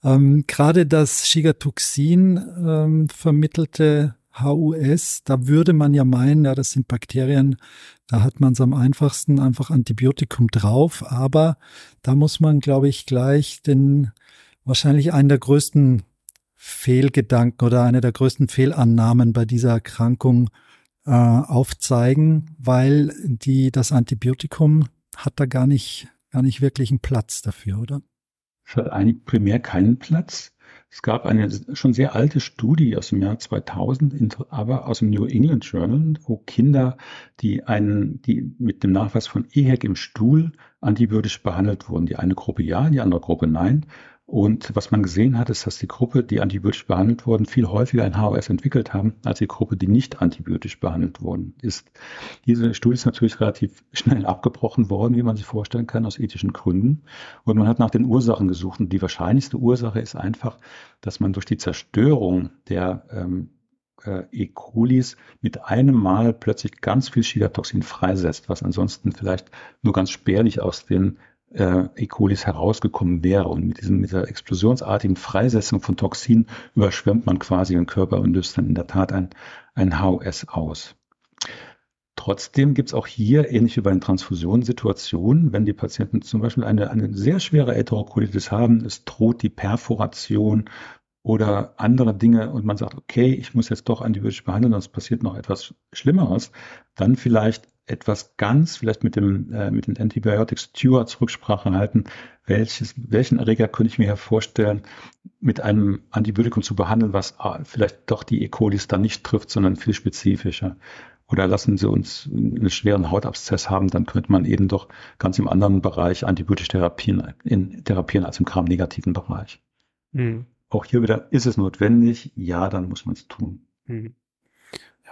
Ähm, Gerade das Shigatoxin ähm, vermittelte HUS, da würde man ja meinen, ja, das sind Bakterien, da hat man es am einfachsten einfach Antibiotikum drauf, aber da muss man, glaube ich, gleich den wahrscheinlich einen der größten Fehlgedanken oder eine der größten Fehlannahmen bei dieser Erkrankung äh, aufzeigen, weil die, das Antibiotikum hat da gar nicht, gar nicht wirklich einen Platz dafür, oder? Es hat eigentlich primär keinen Platz. Es gab eine schon sehr alte Studie aus dem Jahr 2000, aber aus dem New England Journal, wo Kinder, die einen, die mit dem Nachweis von EHEC im Stuhl antibiotisch behandelt wurden, die eine Gruppe ja, die andere Gruppe nein, und was man gesehen hat, ist, dass die Gruppe, die antibiotisch behandelt wurden, viel häufiger ein HOS entwickelt haben, als die Gruppe, die nicht antibiotisch behandelt worden ist. Diese Studie ist natürlich relativ schnell abgebrochen worden, wie man sich vorstellen kann, aus ethischen Gründen. Und man hat nach den Ursachen gesucht. Und die wahrscheinlichste Ursache ist einfach, dass man durch die Zerstörung der ähm, äh, E. colis mit einem Mal plötzlich ganz viel Chilatoxin freisetzt, was ansonsten vielleicht nur ganz spärlich aus den äh, E. colis herausgekommen wäre. Und mit, diesem, mit dieser explosionsartigen Freisetzung von Toxinen überschwemmt man quasi den Körper und löst dann in der Tat ein, ein HOS aus. Trotzdem gibt es auch hier, ähnlich wie bei den Transfusionssituationen, wenn die Patienten zum Beispiel eine, eine sehr schwere Enterokolitis haben, es droht die Perforation oder andere Dinge und man sagt, okay, ich muss jetzt doch antibiotisch behandeln, sonst passiert noch etwas Schlimmeres, dann vielleicht etwas ganz, vielleicht mit dem äh, mit den Antibiotics Stewards Rücksprache halten, welches, welchen Erreger könnte ich mir hier vorstellen, mit einem Antibiotikum zu behandeln, was äh, vielleicht doch die E. colis dann nicht trifft, sondern viel spezifischer. oder lassen Sie uns einen schweren Hautabszess haben, dann könnte man eben doch ganz im anderen Bereich antibiotisch therapieren, in, therapieren als im gramnegativen Bereich. Mhm. Auch hier wieder, ist es notwendig? Ja, dann muss man es tun. Mhm.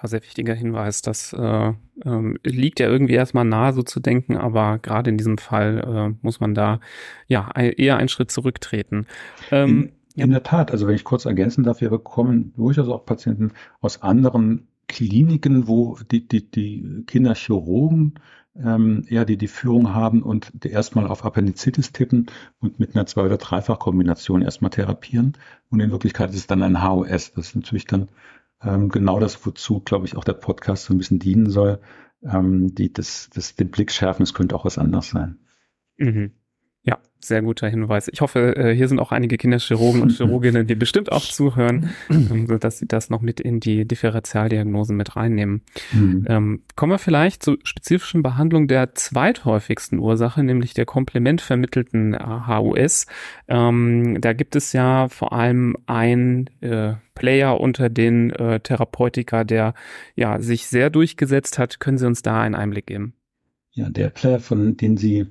Ja, sehr wichtiger Hinweis. Das äh, ähm, liegt ja irgendwie erstmal nahe, so zu denken, aber gerade in diesem Fall äh, muss man da ja eher einen Schritt zurücktreten. Ähm, in, in der Tat, also wenn ich kurz ergänzen darf, wir bekommen durchaus auch Patienten aus anderen Kliniken, wo die, die, die Kinderchirurgen ähm, eher die, die Führung haben und erstmal auf Appendizitis tippen und mit einer Zwei- oder Dreifach-Kombination erstmal therapieren. Und in Wirklichkeit ist es dann ein HOS. Das ist natürlich dann ähm, genau das, wozu, glaube ich, auch der Podcast so ein bisschen dienen soll. Ähm, die, das, das, den Blick schärfen, es könnte auch was anderes sein. Mhm. Ja, sehr guter Hinweis. Ich hoffe, äh, hier sind auch einige Kinderchirurgen und Chirurginnen, die bestimmt auch zuhören, ähm, sodass sie das noch mit in die Differentialdiagnosen mit reinnehmen. Mhm. Ähm, kommen wir vielleicht zur spezifischen Behandlung der zweithäufigsten Ursache, nämlich der komplementvermittelten HUS. Ähm, da gibt es ja vor allem ein äh, Player unter den äh, Therapeutika, der ja sich sehr durchgesetzt hat. Können Sie uns da einen Einblick geben? Ja, der Player, von dem Sie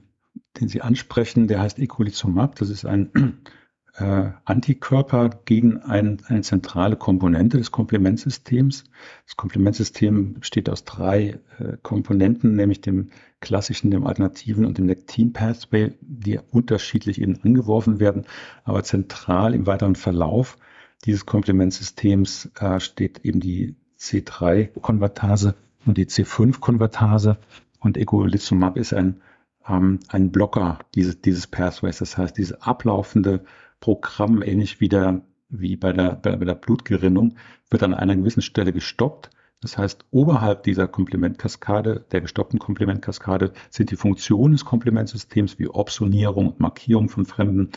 den Sie ansprechen, der heißt Eculizumab. Das ist ein äh, Antikörper gegen ein, eine zentrale Komponente des Komplementsystems. Das Komplementsystem besteht aus drei äh, Komponenten, nämlich dem klassischen, dem alternativen und dem Lectin-Pathway, die unterschiedlich eben angeworfen werden. Aber zentral im weiteren Verlauf dieses Komplementsystems äh, steht eben die C3-Konvertase und die C5-Konvertase. Und Eculizumab ist ein ähm, ein Blocker dieses, dieses Pathways. Das heißt, dieses ablaufende Programm, ähnlich wie, der, wie bei, der, bei der Blutgerinnung, wird an einer gewissen Stelle gestoppt. Das heißt, oberhalb dieser Komplementkaskade, der gestoppten Komplementkaskade, sind die Funktionen des Komplementsystems wie Opsonierung und Markierung von fremden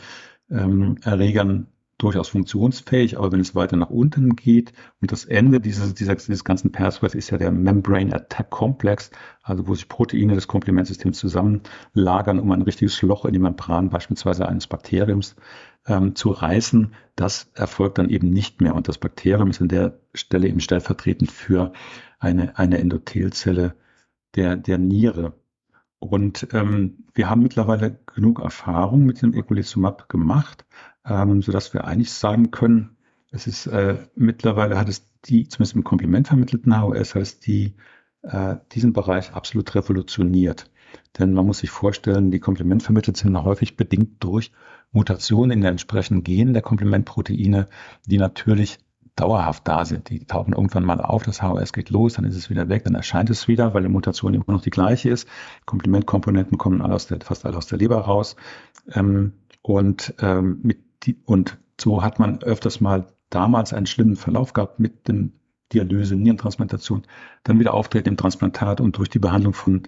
ähm, Erregern durchaus funktionsfähig, aber wenn es weiter nach unten geht und das Ende dieses, dieser, dieses ganzen Pathways ist ja der Membrane Attack Complex, also wo sich Proteine des Komplementsystems zusammenlagern, um ein richtiges Loch in die Membran beispielsweise eines Bakteriums ähm, zu reißen, das erfolgt dann eben nicht mehr. Und das Bakterium ist an der Stelle eben stellvertretend für eine, eine Endothelzelle der, der Niere. Und ähm, wir haben mittlerweile genug Erfahrung mit dem Eculizumab gemacht, ähm, sodass wir eigentlich sagen können, es ist äh, mittlerweile hat es die, zumindest im Kompliment vermittelten HOS, hat es die, äh, diesen Bereich absolut revolutioniert. Denn man muss sich vorstellen, die Komplementvermittelt sind häufig bedingt durch Mutationen in den entsprechenden Genen der Komplementproteine, die natürlich dauerhaft da sind. Die tauchen irgendwann mal auf, das HOS geht los, dann ist es wieder weg, dann erscheint es wieder, weil die Mutation immer noch die gleiche ist. Komplementkomponenten kommen alle aus der, fast alle aus der Leber raus. Ähm, und, ähm, mit die, und so hat man öfters mal damals einen schlimmen Verlauf gehabt mit dem Dialyse, Nierentransplantation, dann wieder Auftreten im Transplantat und durch die Behandlung von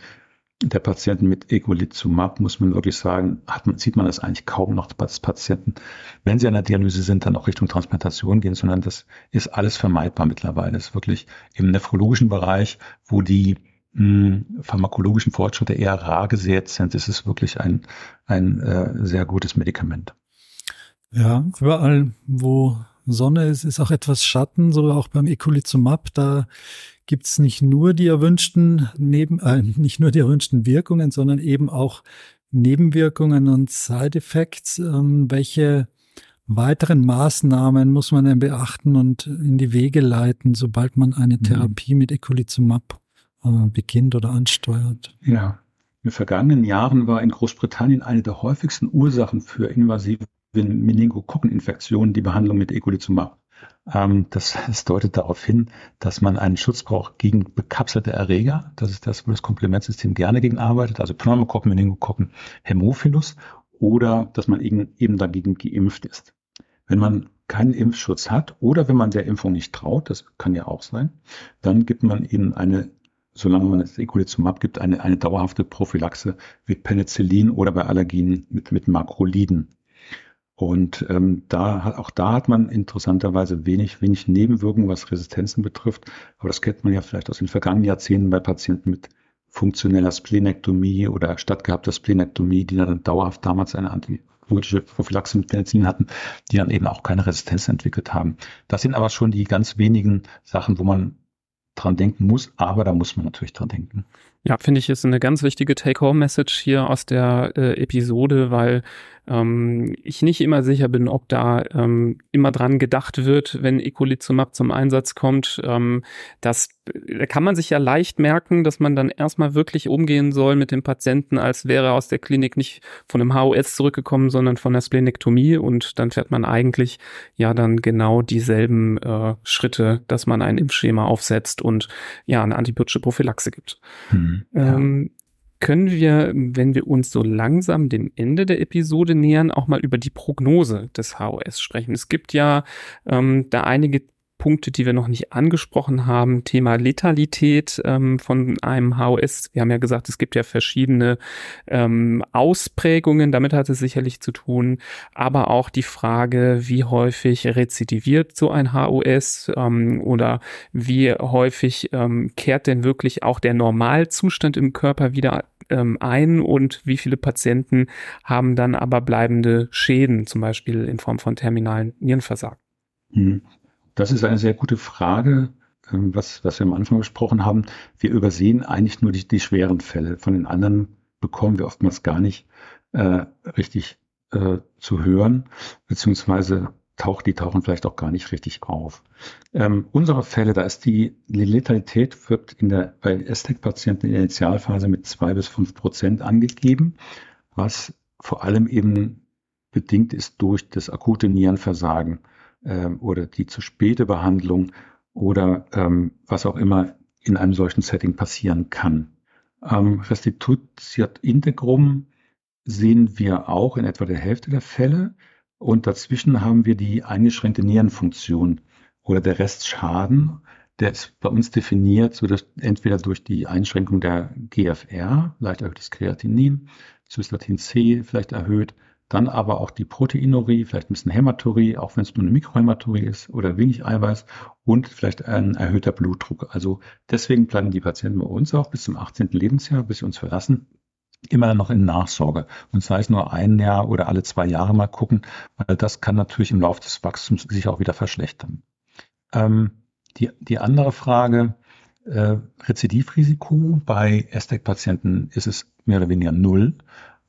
der Patienten mit Egolizumab, muss man wirklich sagen, man, sieht man das eigentlich kaum noch, dass Patienten, wenn sie an der Dialyse sind, dann auch Richtung Transplantation gehen, sondern das ist alles vermeidbar mittlerweile. Das ist wirklich im nephrologischen Bereich, wo die mh, hm, pharmakologischen Fortschritte eher rar gesät sind, ist es wirklich ein, ein äh, sehr gutes Medikament. Ja, überall, wo Sonne ist, ist auch etwas Schatten, so auch beim Ecolizumab, da gibt es nicht nur die erwünschten Neben, äh, nicht nur die erwünschten Wirkungen, sondern eben auch Nebenwirkungen und Side Effects. Ähm, welche weiteren Maßnahmen muss man denn beachten und in die Wege leiten, sobald man eine mhm. Therapie mit Eculizumab äh, beginnt oder ansteuert? Ja, in den vergangenen Jahren war in Großbritannien eine der häufigsten Ursachen für invasive Meningokokkeninfektionen die Behandlung mit Eculizumab. Ähm, das, das deutet darauf hin, dass man einen Schutz braucht gegen bekapselte Erreger. Das ist das, wo das Komplementsystem gerne gegen arbeitet, also Pneumokokken, Meningokokken, Hämophilus oder dass man eben, dagegen geimpft ist. Wenn man keinen Impfschutz hat oder wenn man der Impfung nicht traut, das kann ja auch sein, dann gibt man eben eine, solange man das Eculizumab gibt, eine, eine dauerhafte Prophylaxe mit Penicillin oder bei Allergien mit, mit Makroliden. Und ähm, da auch da hat man interessanterweise wenig, wenig Nebenwirkungen, was Resistenzen betrifft. Aber das kennt man ja vielleicht aus den vergangenen Jahrzehnten bei Patienten mit funktioneller Splenektomie oder stattgehabter Splenektomie, die dann dauerhaft damals eine antibiotische Prophylaxe mit Penicillin hatten, die dann eben auch keine Resistenz entwickelt haben. Das sind aber schon die ganz wenigen Sachen, wo man dran denken muss, aber da muss man natürlich dran denken. Ja, finde ich, ist eine ganz wichtige Take-Home-Message hier aus der äh, Episode, weil ähm, ich nicht immer sicher bin, ob da ähm, immer dran gedacht wird, wenn Ecolizumab zum Einsatz kommt. Ähm, das da kann man sich ja leicht merken, dass man dann erstmal wirklich umgehen soll mit dem Patienten, als wäre er aus der Klinik nicht von einem HOS zurückgekommen, sondern von der Splenektomie und dann fährt man eigentlich ja dann genau dieselben äh, Schritte, dass man ein Impfschema aufsetzt und ja eine antibiotische Prophylaxe gibt. Hm, ähm, können wir, wenn wir uns so langsam dem Ende der Episode nähern, auch mal über die Prognose des HOS sprechen. Es gibt ja ähm, da einige Punkte, die wir noch nicht angesprochen haben. Thema Letalität ähm, von einem HOS. Wir haben ja gesagt, es gibt ja verschiedene ähm, Ausprägungen. Damit hat es sicherlich zu tun. Aber auch die Frage, wie häufig rezidiviert so ein HOS ähm, oder wie häufig ähm, kehrt denn wirklich auch der Normalzustand im Körper wieder ähm, ein und wie viele Patienten haben dann aber bleibende Schäden, zum Beispiel in Form von terminalen Nierenversagen. Hm. Das ist eine sehr gute Frage, ähm, was, was wir am Anfang besprochen haben. Wir übersehen eigentlich nur die, die schweren Fälle. Von den anderen bekommen wir oftmals gar nicht äh, richtig äh, zu hören, beziehungsweise taucht, die tauchen vielleicht auch gar nicht richtig auf. Ähm, unsere Fälle, da ist die, die Letalität wird in der, bei STEC-Patienten in der Initialphase mit zwei bis fünf Prozent angegeben, was vor allem eben bedingt ist durch das akute Nierenversagen ähm, oder die zu späte Behandlung oder ähm, was auch immer in einem solchen Setting passieren kann. Ähm, Restitutiert integrum sehen wir auch in etwa der Hälfte der Fälle und dazwischen haben wir die eingeschränkte Nierenfunktion oder der Restschaden. Der ist bei uns definiert, so dass entweder durch die Einschränkung der GFR, leicht erhöhtes Kreatinin, Cystatin C vielleicht erhöht, dann aber auch die Proteinurie, vielleicht ein bisschen Hämaturie, auch wenn es nur eine Mikrohämaturie ist oder wenig Eiweiß und vielleicht ein erhöhter Blutdruck. Also deswegen bleiben die Patienten bei uns auch bis zum 18. Lebensjahr, bis sie uns verlassen, immer noch in Nachsorge. Und sei es nur ein Jahr oder alle zwei Jahre mal gucken, weil das kann natürlich im Laufe des Wachstums sich auch wieder verschlechtern. Ähm, die, die andere Frage, äh, Rezidivrisiko bei STEC-Patienten ist es mehr oder weniger null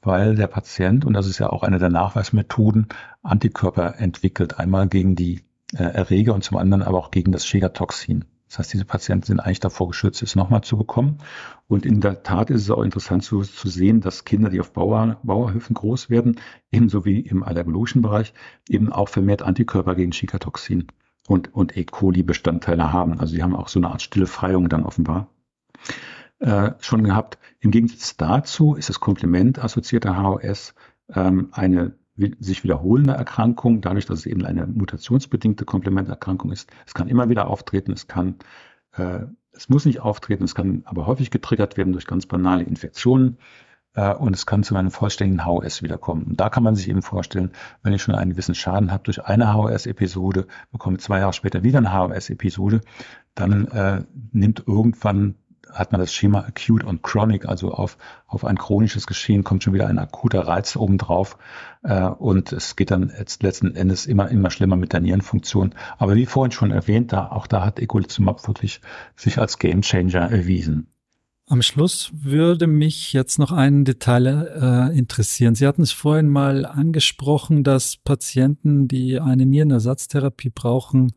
weil der Patient, und das ist ja auch eine der Nachweismethoden, Antikörper entwickelt. Einmal gegen die äh, Erreger und zum anderen aber auch gegen das Schägertoxin. Das heißt, diese Patienten sind eigentlich davor geschützt, es nochmal zu bekommen. Und in der Tat ist es auch interessant zu, zu sehen, dass Kinder, die auf Bauer, Bauerhöfen groß werden, ebenso wie im allergologischen Bereich, eben auch vermehrt Antikörper gegen Schicatoxin und, und E. coli-Bestandteile haben. Also sie haben auch so eine Art stille Freiung dann offenbar äh, schon gehabt. Im Gegensatz dazu ist das Komplement assoziierte HOS ähm, eine sich wiederholende Erkrankung, dadurch, dass es eben eine mutationsbedingte Komplementerkrankung ist. Es kann immer wieder auftreten, es kann, äh, es muss nicht auftreten, es kann aber häufig getriggert werden durch ganz banale Infektionen äh, und es kann zu einem vollständigen HOS wiederkommen. Und da kann man sich eben vorstellen, wenn ich schon einen gewissen Schaden habe durch eine HOS-Episode, bekomme zwei Jahre später wieder eine HOS-Episode, dann äh, nimmt irgendwann hat man das Schema acute und chronic, also auf, auf ein chronisches Geschehen kommt schon wieder ein akuter Reiz obendrauf äh, und es geht dann jetzt letzten Endes immer, immer schlimmer mit der Nierenfunktion. Aber wie vorhin schon erwähnt, da, auch da hat Eculizumab wirklich sich als Gamechanger erwiesen. Am Schluss würde mich jetzt noch ein Detail äh, interessieren. Sie hatten es vorhin mal angesprochen, dass Patienten, die eine Nierenersatztherapie brauchen,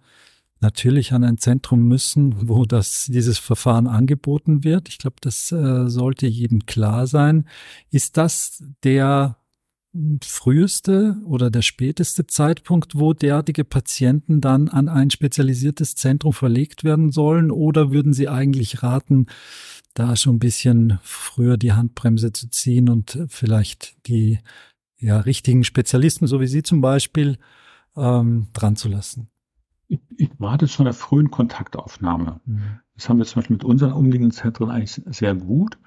natürlich an ein Zentrum müssen, wo das, dieses Verfahren angeboten wird. Ich glaube, das äh, sollte jedem klar sein. Ist das der früheste oder der späteste Zeitpunkt, wo derartige Patienten dann an ein spezialisiertes Zentrum verlegt werden sollen? Oder würden Sie eigentlich raten, da schon ein bisschen früher die Handbremse zu ziehen und vielleicht die ja, richtigen Spezialisten, so wie Sie zum Beispiel, ähm, dran zu lassen? Ich, ich warte schon der frühen Kontaktaufnahme. Mhm. Das haben wir zum Beispiel mit unseren umliegenden Zentren eigentlich sehr gut.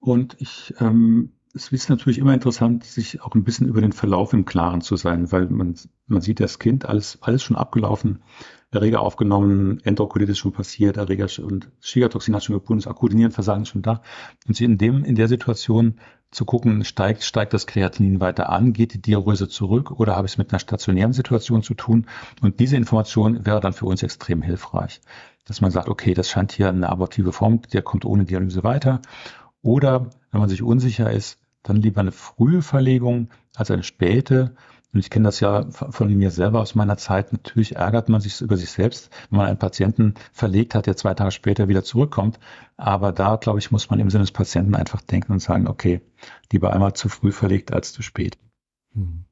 Und ich, ähm, es ist natürlich immer interessant, sich auch ein bisschen über den Verlauf im Klaren zu sein, weil man, man sieht das Kind, alles, alles schon abgelaufen, Erreger aufgenommen, Enterokolitis schon passiert, Erreger und Schigatoxin hat schon gebunden, das akute Nierenversagen schon da. Und sie in dem, in der Situation zu gucken, steigt, steigt das Kreatinin weiter an, geht die Diurese zurück oder habe ich es mit einer stationären Situation zu tun? Und diese Information wäre dann für uns extrem hilfreich. dass man sagt, okay, das scheint hier eine abortive Form, der kommt ohne Dialyse weiter. Oder wenn man sich unsicher ist, dann lieber eine frühe Verlegung als eine späte. Und ich kenne das ja von mir selber aus meiner Zeit. Natürlich ärgert man sich über sich selbst, wenn man einen Patienten verlegt hat, der zwei Tage später wieder zurückkommt. Aber da, glaube ich, muss man im Sinne des Patienten einfach denken und sagen, okay, lieber einmal zu früh verlegt als zu spät. Hm.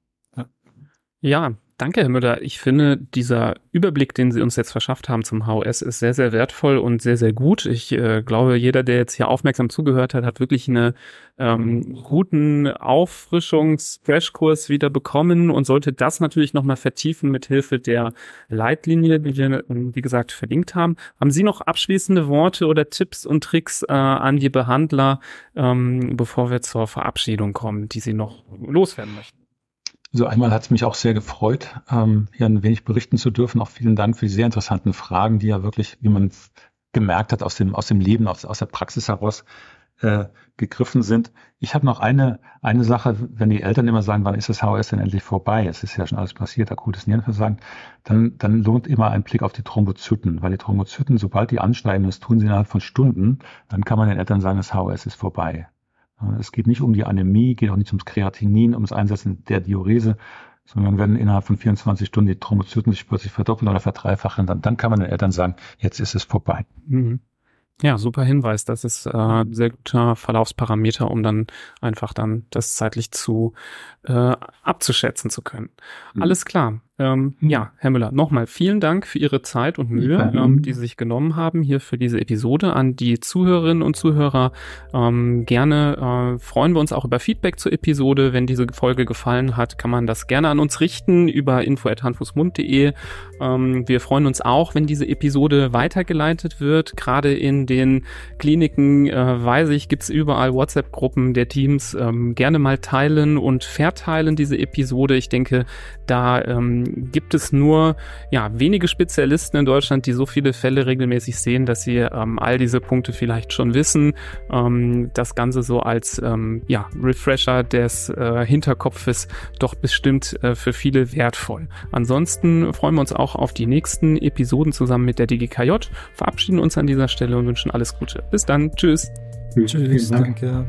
Ja, Danke, Herr Müller. Ich finde, dieser Überblick, den Sie uns jetzt verschafft haben zum HOS, ist sehr, sehr wertvoll und sehr, sehr gut. Ich äh, glaube, jeder, der jetzt hier aufmerksam zugehört hat, hat wirklich einen ähm, guten Auffrischungs-Crashkurs wieder bekommen und sollte das natürlich nochmal vertiefen mit Hilfe der Leitlinie, die wir, wie gesagt, verlinkt haben. Haben Sie noch abschließende Worte oder Tipps und Tricks äh, an die Behandler, ähm, bevor wir zur Verabschiedung kommen, die Sie noch loswerden möchten? So einmal hat es mich auch sehr gefreut, ähm, hier ein wenig berichten zu dürfen. Auch vielen Dank für die sehr interessanten Fragen, die ja wirklich, wie man gemerkt hat, aus dem, aus dem Leben, aus, aus der Praxis heraus äh, gegriffen sind. Ich habe noch eine, eine Sache, wenn die Eltern immer sagen, wann ist das HOS denn endlich vorbei? Es ist ja schon alles passiert, akutes Nierenversagen, dann, dann lohnt immer ein Blick auf die Thrombozyten, weil die Thrombozyten, sobald die ansteigen, das tun sie innerhalb von Stunden, dann kann man den Eltern sagen, das HOS ist vorbei. Es geht nicht um die Anämie, geht auch nicht ums Kreatinin, ums Einsetzen der Diurese, sondern wenn innerhalb von 24 Stunden die Thrombozyten sich plötzlich verdoppeln oder verdreifachen, dann, dann kann man den Eltern sagen, jetzt ist es vorbei. Mhm. Ja, super Hinweis. Das ist äh, sehr guter Verlaufsparameter, um dann einfach dann das zeitlich zu äh, abzuschätzen zu können. Mhm. Alles klar. Ähm. Ja, Herr Müller, nochmal vielen Dank für Ihre Zeit und Mühe, ähm, die Sie sich genommen haben hier für diese Episode. An die Zuhörerinnen und Zuhörer ähm, gerne äh, freuen wir uns auch über Feedback zur Episode. Wenn diese Folge gefallen hat, kann man das gerne an uns richten über info.handfußmund.de. Ähm, wir freuen uns auch, wenn diese Episode weitergeleitet wird. Gerade in den Kliniken, äh, weiß ich, gibt's überall WhatsApp-Gruppen der Teams. Ähm, gerne mal teilen und verteilen diese Episode. Ich denke, da ähm, gibt es nur ja, wenige Spezialisten in Deutschland, die so viele Fälle regelmäßig sehen, dass sie ähm, all diese Punkte vielleicht schon wissen. Ähm, das Ganze so als ähm, ja, Refresher des äh, Hinterkopfes doch bestimmt äh, für viele wertvoll. Ansonsten freuen wir uns auch auf die nächsten Episoden zusammen mit der DGKJ, verabschieden uns an dieser Stelle und wünschen alles Gute. Bis dann. Tschüss. Tschüss. Danke.